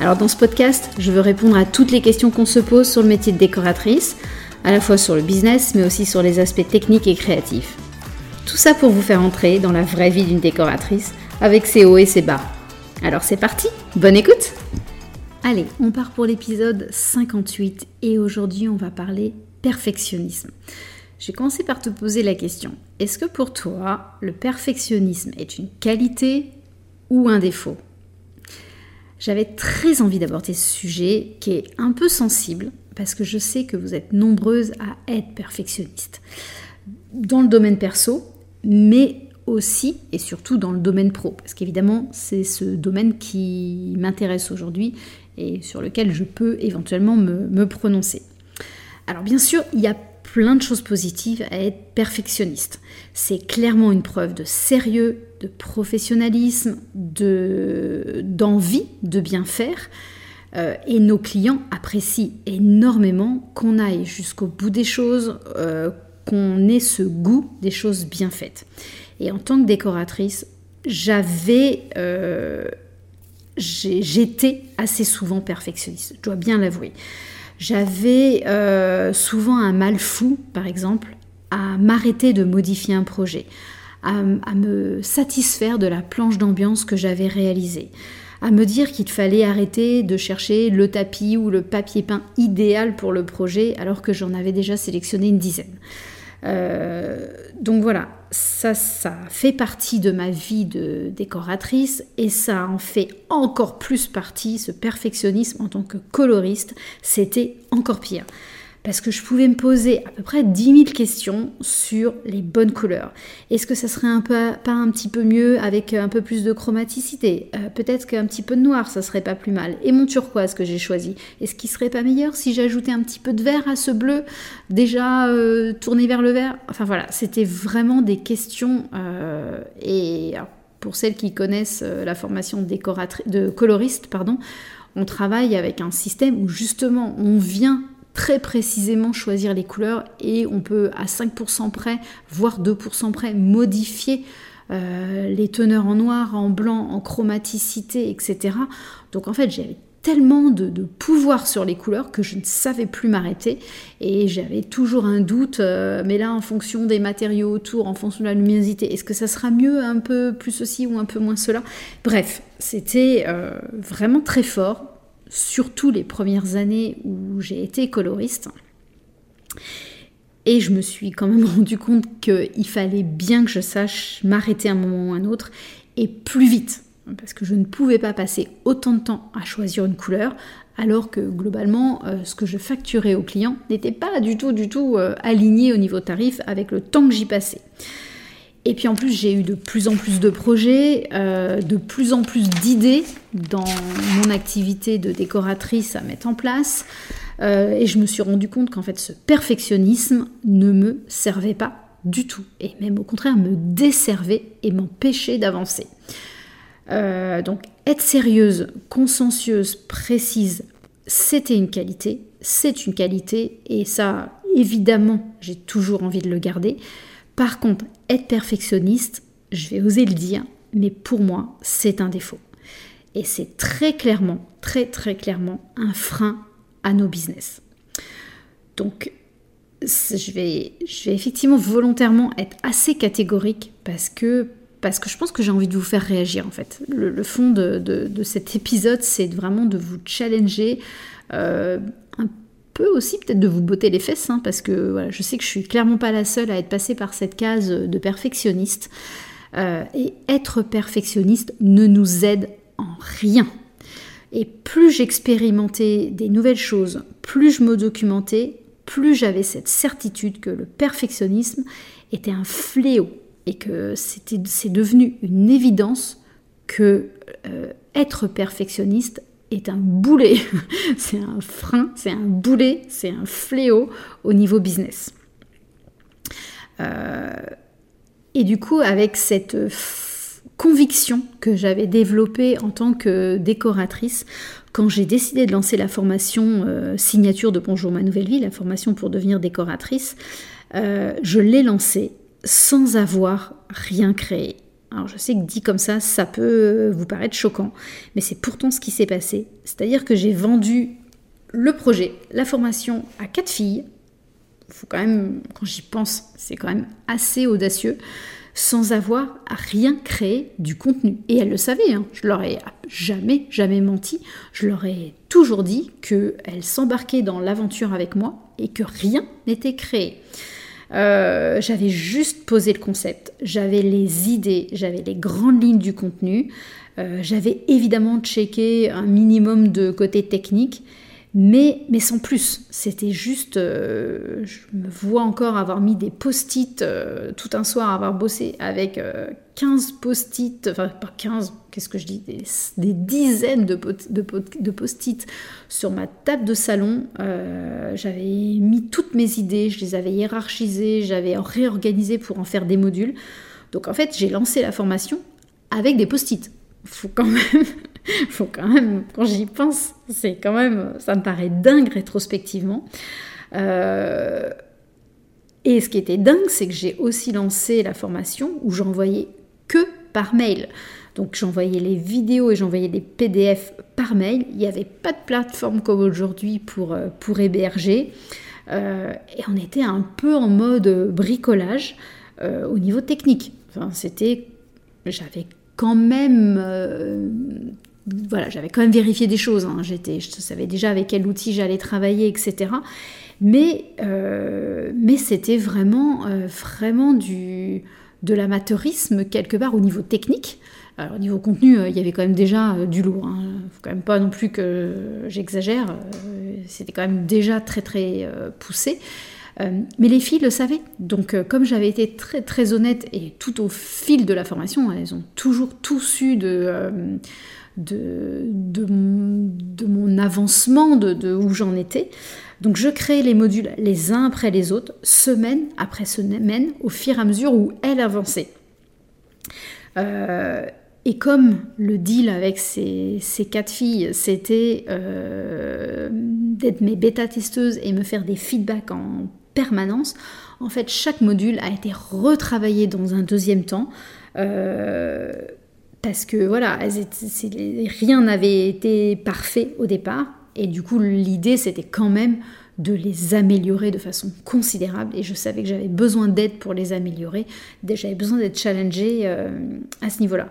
Alors dans ce podcast, je veux répondre à toutes les questions qu'on se pose sur le métier de décoratrice, à la fois sur le business, mais aussi sur les aspects techniques et créatifs. Tout ça pour vous faire entrer dans la vraie vie d'une décoratrice, avec ses hauts et ses bas. Alors c'est parti, bonne écoute Allez, on part pour l'épisode 58 et aujourd'hui on va parler perfectionnisme. J'ai commencé par te poser la question, est-ce que pour toi le perfectionnisme est une qualité ou un défaut? J'avais très envie d'aborder ce sujet qui est un peu sensible parce que je sais que vous êtes nombreuses à être perfectionnistes dans le domaine perso, mais aussi et surtout dans le domaine pro, parce qu'évidemment c'est ce domaine qui m'intéresse aujourd'hui et sur lequel je peux éventuellement me, me, prononcer. Alors bien sûr, il y a plein de choses positives à être perfectionniste. C'est clairement une preuve de sérieux, de professionnalisme, de, d'envie de bien faire. Euh, et nos clients apprécient énormément qu'on aille jusqu'au bout des choses, euh, qu'on ait ce goût des choses bien faites. Et en tant que décoratrice, j'avais, euh, j'étais assez souvent perfectionniste, je dois bien l'avouer. J'avais souvent un mal fou, par exemple, à m'arrêter de modifier un projet, à, me satisfaire de la planche d'ambiance que j'avais réalisée, à me dire qu'il fallait arrêter de chercher le tapis ou le papier peint idéal pour le projet alors que j'en avais déjà sélectionné une dizaine. Euh, donc voilà, ça, ça fait partie de ma vie de décoratrice et ça en fait encore plus partie, ce perfectionnisme en tant que coloriste, c'était encore pire parce que je pouvais me poser à peu près 10 000 questions sur les bonnes couleurs. Est-ce que ça serait un peu, pas un petit peu mieux avec un peu plus de chromaticité? Euh, Peut-être qu'un petit peu de noir, ça serait pas plus mal. Et mon turquoise que j'ai choisi, est-ce qu'il serait pas meilleur si j'ajoutais un petit peu de vert à ce bleu déjà euh, tourné vers le vert? Enfin voilà, c'était vraiment des questions euh, et pour celles qui connaissent la formation de coloriste, pardon, on travaille avec un système où justement on vient très précisément choisir les couleurs et on peut à 5% près, voire 2% près, modifier euh, les teneurs en noir, en blanc, en chromaticité, etc. Donc en fait j'avais tellement de, pouvoir sur les couleurs que je ne savais plus m'arrêter et j'avais toujours un doute, euh, mais là en fonction des matériaux autour, en fonction de la luminosité, est-ce que ça sera mieux un peu plus ceci ou un peu moins cela? Bref, c'était euh, vraiment très fort surtout les premières années où j'ai été coloriste. Et je me suis quand même rendu compte qu'il fallait bien que je sache m'arrêter un moment ou un autre et plus vite. Parce que je ne pouvais pas passer autant de temps à choisir une couleur, alors que globalement, euh, ce que je facturais aux clients n'était pas du tout, du tout euh, aligné au niveau tarif avec le temps que j'y passais. Et puis en plus, j'ai eu de plus en plus de projets, euh, de plus en plus d'idées dans mon activité de décoratrice à mettre en place. Euh, et je me suis rendu compte qu'en fait, ce perfectionnisme ne me servait pas du tout. Et même au contraire, me desservait et m'empêchait d'avancer. Euh, donc, être sérieuse, consciencieuse, précise, c'était une qualité. C'est une qualité. Et ça, évidemment, j'ai toujours envie de le garder. Par contre, être perfectionniste, je vais oser le dire, mais pour moi, c'est un défaut. Et c'est très clairement, très très clairement un frein à nos business. Donc, je vais, effectivement volontairement être assez catégorique parce que, parce que je pense que j'ai envie de vous faire réagir en fait. Le, fond de, cet épisode, c'est vraiment de vous challenger euh, un aussi peut-être de vous botter les fesses, hein, parce que voilà, je sais que je suis clairement pas la seule à être passée par cette case de perfectionniste. Euh, et être perfectionniste ne nous aide en rien. Et plus j'expérimentais des nouvelles choses, plus je me documentais, plus j'avais cette certitude que le perfectionnisme était un fléau et que c'est devenu une évidence que euh, être perfectionniste est un boulet, c'est un frein, c'est un boulet, c'est un fléau au niveau business. Euh, et du coup, avec cette conviction que j'avais développée en tant que décoratrice, quand j'ai décidé de lancer la formation euh, signature de Bonjour ma nouvelle vie, la formation pour devenir décoratrice, euh, je l'ai lancée sans avoir rien créé. Alors je sais que dit comme ça, ça peut vous paraître choquant, mais c'est pourtant ce qui s'est passé. C'est-à-dire que j'ai vendu le projet, la formation à quatre filles. Faut quand même, quand j'y pense, c'est quand même assez audacieux sans avoir rien créé du contenu. Et elles le savaient, hein. je leur ai jamais, jamais menti. Je leur ai toujours dit qu'elles s'embarquaient dans l'aventure avec moi et que rien n'était créé. Euh, j'avais juste posé le concept, j'avais les idées, j'avais les grandes lignes du contenu, euh, j'avais évidemment checké un minimum de côté technique, mais, mais sans plus. C'était juste, euh, je me vois encore avoir mis des post-it euh, tout un soir, avoir bossé avec 15 euh, post-it, enfin pas 15, qu'est-ce que je dis, des, dizaines de, de, de post-it sur ma table de salon. j'avais mis toutes mes idées, je les avais hiérarchisées, j'avais réorganisé pour en faire des modules. Donc en fait, j'ai lancé la formation avec des post-it. Faut quand même faut quand même, quand j'y pense, c'est quand même, ça me paraît dingue rétrospectivement. Euh, et ce qui était dingue, c'est que j'ai aussi lancé la formation où j'envoyais que par mail. Donc j'envoyais les vidéos et j'envoyais des PDF par mail. Il n'y avait pas de plateforme comme aujourd'hui pour, euh, pour héberger. Euh, et on était un peu en mode bricolage au niveau technique. Enfin, c'était, j'avais quand même voilà, j'avais quand même vérifié des choses. Hein. J'étais, je savais déjà avec quel outil j'allais travailler, etc. Mais, euh, mais c'était vraiment, euh, vraiment du, de l'amateurisme quelque part au niveau technique. Au niveau contenu, euh, il y avait quand même déjà du lourd. Il ne faut pas non plus que j'exagère. c'était quand même déjà très très poussé. mais les filles le savaient. Donc, comme j'avais été très très honnête et tout au fil de la formation, elles ont toujours tout su de de, mon avancement, de, où j'en étais. Donc je crée les modules les uns après les autres, semaine après semaine, au fur et à mesure où elle avançait. Euh, et comme le deal avec ces, ces quatre filles, c'était euh, d'être mes bêta-testeuses et me faire des feedbacks en permanence, en fait, chaque module a été retravaillé dans un deuxième temps. Euh, parce que voilà, rien n'avait été parfait au départ, et du coup l'idée c'était quand même de les améliorer de façon considérable, et je savais que j'avais besoin d'aide pour les améliorer, j'avais besoin d'être challengée euh, à ce niveau-là.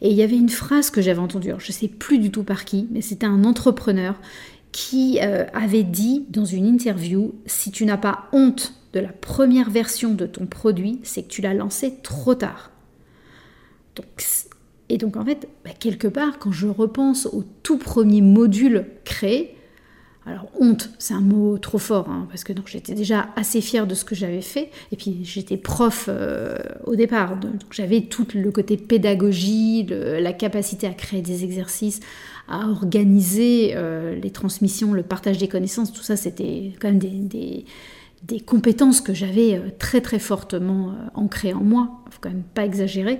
Et il y avait une phrase que j'avais entendue, je ne sais plus du tout par qui, mais c'était un entrepreneur qui euh, avait dit dans une interview, si tu n'as pas honte de la première version de ton produit, c'est que tu l'as lancé trop tard. Donc et donc en fait, bah, quelque part, quand je repense au tout premier module créé, alors honte, c'est un mot trop fort, hein, parce que j'étais déjà assez fière de ce que j'avais fait, et puis j'étais prof euh, au départ, donc j'avais tout le côté pédagogie, la capacité à créer des exercices, à organiser euh, les transmissions, le partage des connaissances, tout ça c'était quand même des des compétences que j'avais euh, très très fortement euh, ancrées en moi, faut quand même pas exagérer.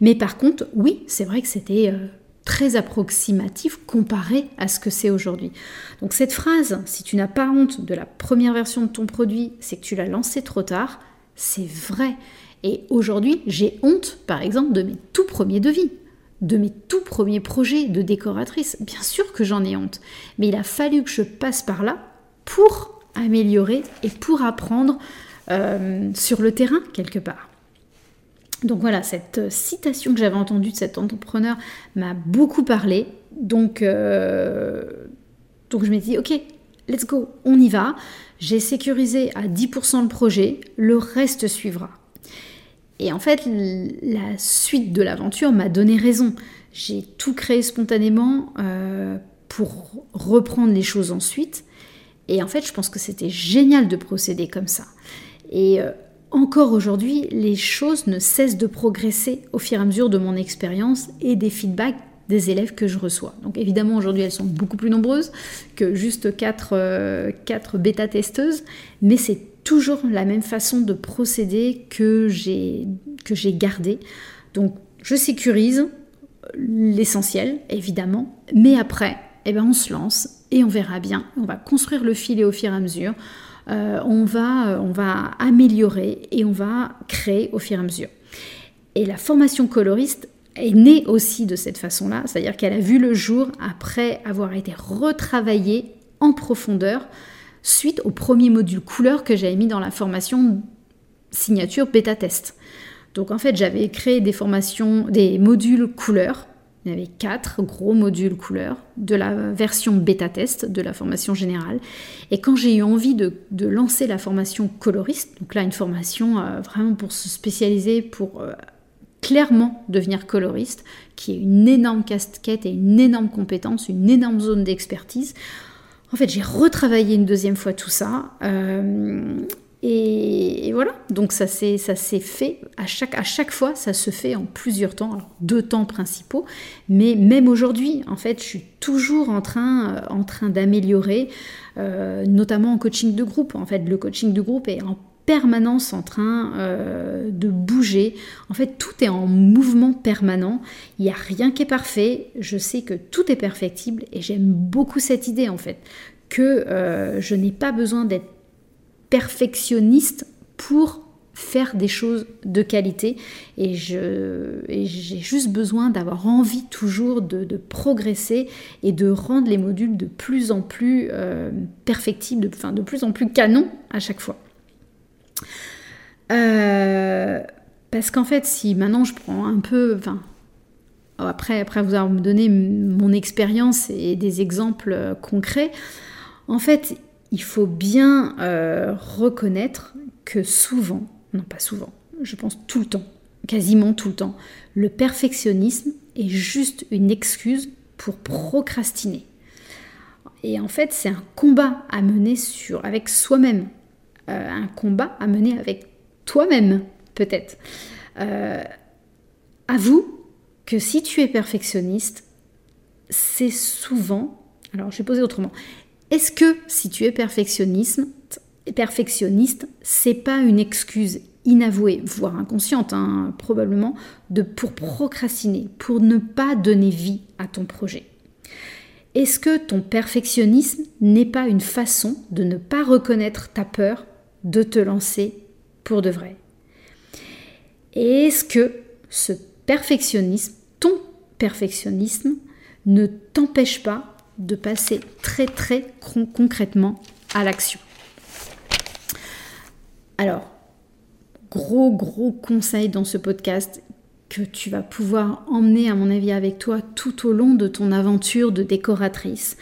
Mais par contre, oui, c'est vrai que c'était euh, très approximatif comparé à ce que c'est aujourd'hui. Donc cette phrase, si tu n'as pas honte de la première version de ton produit, c'est que tu l'as lancé trop tard, c'est vrai. Et aujourd'hui, j'ai honte, par exemple, de mes tout premiers devis, de mes tout premiers projets de décoratrice. Bien sûr que j'en ai honte, mais il a fallu que je passe par là pour améliorer et pour apprendre euh, sur le terrain quelque part. Donc voilà, cette citation que j'avais entendue de cet entrepreneur m'a beaucoup parlé. Donc, euh, donc je me dis, ok, let's go, on y va. J'ai sécurisé à 10% le projet, le reste suivra. Et en fait, la suite de l'aventure m'a donné raison. J'ai tout créé spontanément euh, pour reprendre les choses ensuite. Et en fait, je pense que c'était génial de procéder comme ça. Et euh, encore aujourd'hui, les choses ne cessent de progresser au fur et à mesure de mon expérience et des feedbacks des élèves que je reçois. Donc évidemment aujourd'hui elles sont beaucoup plus nombreuses que juste 4, euh, bêta-testeuses, mais c'est toujours la même façon de procéder que j'ai gardé. Donc je sécurise l'essentiel évidemment, mais après eh ben, on se lance et on verra bien. On va construire le filet au fur et à mesure. Euh, on, va, on va améliorer et on va créer au fur et à mesure. Et la formation coloriste est née aussi de cette façon-là, c'est-à-dire qu'elle a vu le jour après avoir été retravaillée en profondeur suite au premier module couleur que j'avais mis dans la formation signature bêta test. Donc en fait, j'avais créé des formations, des modules couleurs il y avait quatre gros modules couleurs de la version bêta test de la formation générale. Et quand j'ai eu envie de, lancer la formation coloriste, donc là une formation euh, vraiment pour se spécialiser, pour euh, clairement devenir coloriste, qui est une énorme casquette et une énorme compétence, une énorme zone d'expertise. En fait, j'ai retravaillé une deuxième fois tout ça. Euh, et, voilà, donc ça s'est fait, à chaque, à chaque fois, ça se fait en plusieurs temps, deux temps principaux, mais même aujourd'hui, en fait, je suis toujours en train, euh, en train d'améliorer, euh, notamment en coaching de groupe. En fait, le coaching de groupe est en permanence en train euh, de bouger. En fait, tout est en mouvement permanent. Il n'y a rien qui est parfait. Je sais que tout est perfectible et j'aime beaucoup cette idée en fait que je n'ai pas besoin d'être perfectionniste pour faire des choses de qualité et j'ai juste besoin d'avoir envie toujours de, progresser et de rendre les modules de plus en plus euh, perfectibles, de, plus en plus canon à chaque fois. Euh, parce qu'en fait, si maintenant je prends un peu, enfin, après, après vous avoir donné mon expérience et des exemples euh, concrets, en fait, il faut bien euh, reconnaître que souvent, non pas souvent, je pense tout le temps, quasiment tout le temps, le perfectionnisme est juste une excuse pour procrastiner. Et en fait, c'est un combat à mener sur, avec soi-même, euh, un combat à mener avec toi-même, peut-être. Euh, avoue que si tu es perfectionniste, c'est souvent, alors je vais poser autrement, est-ce que si tu es perfectionniste, perfectionniste, c'est pas une excuse inavouée, voire inconsciente hein, probablement, de, pour procrastiner, pour ne pas donner vie à ton projet? Est-ce que ton perfectionnisme n'est pas une façon de ne pas reconnaître ta peur de te lancer pour de vrai? Est-ce que ce perfectionnisme, ton perfectionnisme, ne t'empêche pas de passer très très concrètement à l'action. Alors, gros gros conseil dans ce podcast que tu vas pouvoir emmener à mon avis avec toi tout au long de ton aventure de décoratrice.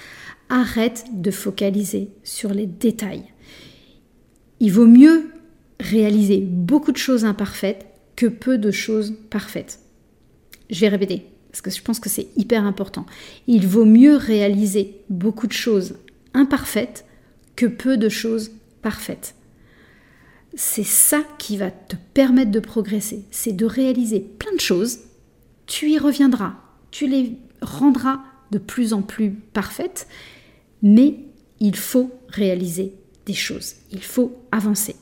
Arrête de focaliser sur les détails. Il vaut mieux réaliser beaucoup de choses imparfaites que peu de choses parfaites. Je vais répéter parce que je pense que c'est hyper important. Il vaut mieux réaliser beaucoup de choses imparfaites que peu de choses parfaites. C'est ça qui va te permettre de progresser, c'est de réaliser plein de choses, tu y reviendras, tu les rendras de plus en plus parfaites, mais il faut réaliser des choses, il faut avancer.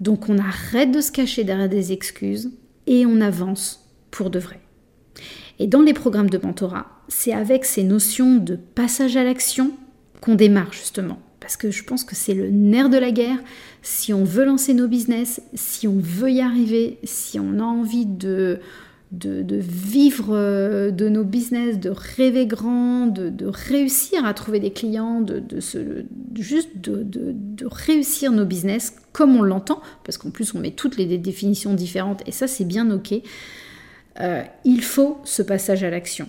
Donc on arrête de se cacher derrière des excuses et on avance pour de vrai. Et dans les programmes de mentorat, c'est avec ces notions de passage à l'action qu'on démarre justement. Parce que je pense que c'est le nerf de la guerre. Si on veut lancer nos business, si on veut y arriver, si on a envie de, vivre euh, de nos business, de rêver grand, de, réussir à trouver des clients, de, juste de, réussir nos business comme on l'entend, parce qu'en plus on met toutes les définitions différentes et ça c'est bien ok. Euh, il faut ce passage à l'action.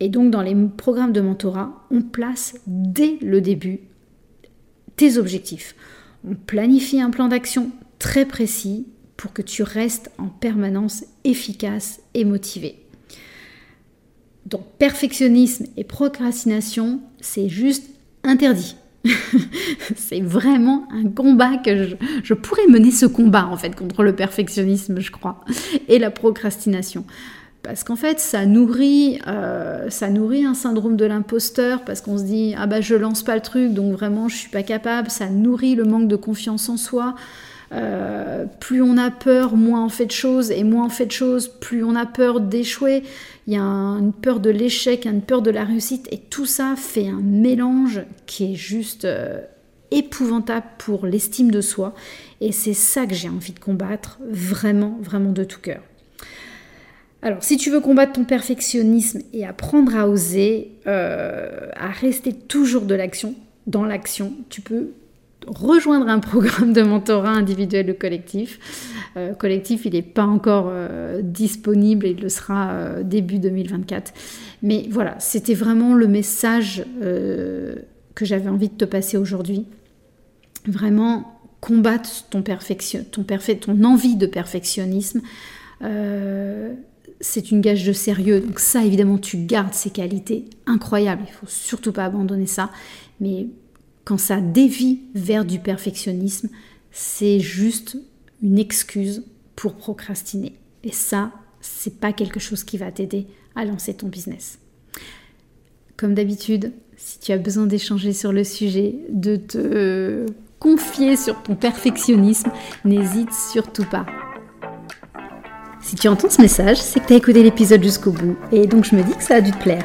Et donc dans les programmes de mentorat, on place dès le début tes objectifs. On planifie un plan d'action très précis pour que tu restes en permanence efficace et motivé. Donc perfectionnisme et procrastination, c'est juste interdit. c'est vraiment un combat que je, pourrais mener ce combat en fait contre le perfectionnisme, je crois, et la procrastination. parce qu'en fait, ça nourrit, euh, ça nourrit un syndrome de l'imposteur, parce qu'on se dit ah bah je lance pas le truc, donc vraiment je suis pas capable. Ça nourrit le manque de confiance en soi. Euh, plus on a peur, moins on fait de choses, et moins on fait de choses, plus on a peur d'échouer. Il y a une peur de l'échec, une peur de la réussite, et tout ça fait un mélange qui est juste euh, épouvantable pour l'estime de soi. Et c'est ça que j'ai envie de combattre, vraiment, vraiment de tout cœur. Alors, si tu veux combattre ton perfectionnisme et apprendre à oser, euh, à rester toujours de l'action, dans l'action, tu peux rejoindre un programme de mentorat individuel ou collectif. Euh, collectif, il n'est pas encore euh, disponible et il le sera début 2024. Mais voilà, c'était vraiment le message que j'avais envie de te passer aujourd'hui. Vraiment combattre ton envie de perfectionnisme c'est une gage de sérieux. Donc ça, évidemment, tu gardes ces qualités incroyables. Il faut surtout pas abandonner ça. Mais quand ça dévie vers du perfectionnisme, c'est juste une excuse pour procrastiner. Et ça, c'est pas quelque chose qui va t'aider à lancer ton business. Comme d'habitude, si tu as besoin d'échanger sur le sujet, de te confier sur ton perfectionnisme, n'hésite surtout pas. Si tu entends ce message, c'est que tu as écouté l'épisode jusqu'au bout, et donc je me dis que ça a dû te plaire.